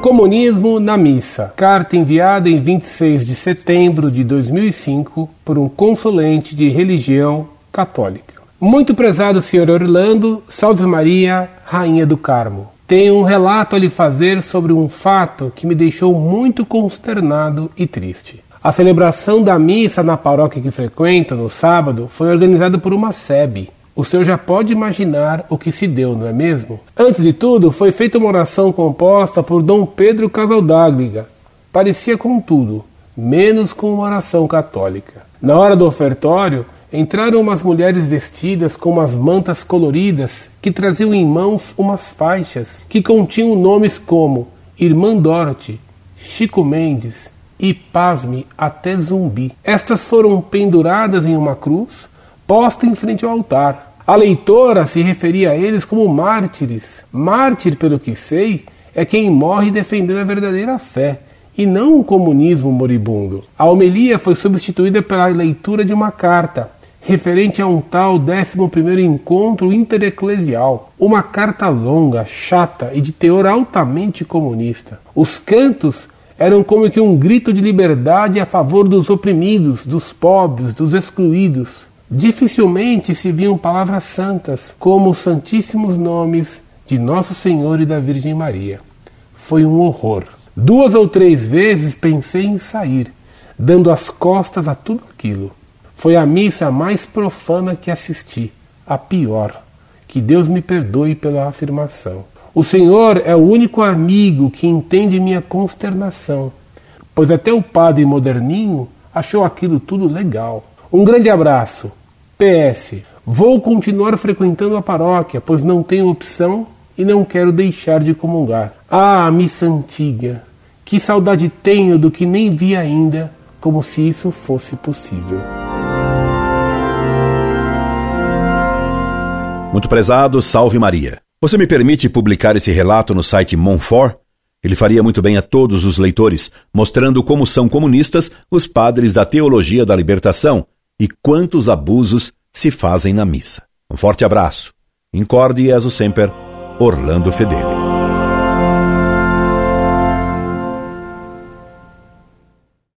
Comunismo na Missa. Carta enviada em 26 de setembro de 2005 por um consulente de religião católica. Muito prezado Sr. Orlando, Salve Maria, Rainha do Carmo. Tenho um relato a lhe fazer sobre um fato que me deixou muito consternado e triste. A celebração da missa na paróquia que frequento no sábado foi organizada por uma SEB, o senhor já pode imaginar o que se deu, não é mesmo? Antes de tudo, foi feita uma oração composta por Dom Pedro Casaldágliga. Parecia com tudo, menos com uma oração católica. Na hora do ofertório, entraram umas mulheres vestidas com umas mantas coloridas que traziam em mãos umas faixas que continham nomes como Irmã Dorothy, Chico Mendes e, pasme, até Zumbi. Estas foram penduradas em uma cruz, posta em frente ao altar. A leitora se referia a eles como mártires. Mártir, pelo que sei, é quem morre defendendo a verdadeira fé, e não um comunismo moribundo. A homilia foi substituída pela leitura de uma carta, referente a um tal 11 encontro intereclesial, uma carta longa, chata e de teor altamente comunista. Os cantos eram como que um grito de liberdade a favor dos oprimidos, dos pobres, dos excluídos. Dificilmente se viam palavras santas, como os santíssimos nomes de Nosso Senhor e da Virgem Maria. Foi um horror. Duas ou três vezes pensei em sair, dando as costas a tudo aquilo. Foi a missa mais profana que assisti, a pior. Que Deus me perdoe pela afirmação. O Senhor é o único amigo que entende minha consternação, pois até o padre moderninho achou aquilo tudo legal. Um grande abraço PS. Vou continuar frequentando a paróquia, pois não tenho opção e não quero deixar de comungar. Ah, missa antiga! Que saudade tenho do que nem vi ainda, como se isso fosse possível. Muito prezado, salve Maria. Você me permite publicar esse relato no site Monfort? Ele faria muito bem a todos os leitores, mostrando como são comunistas os padres da teologia da libertação e quantos abusos se fazem na missa. Um forte abraço. Incorde e semper, Orlando Fedeli.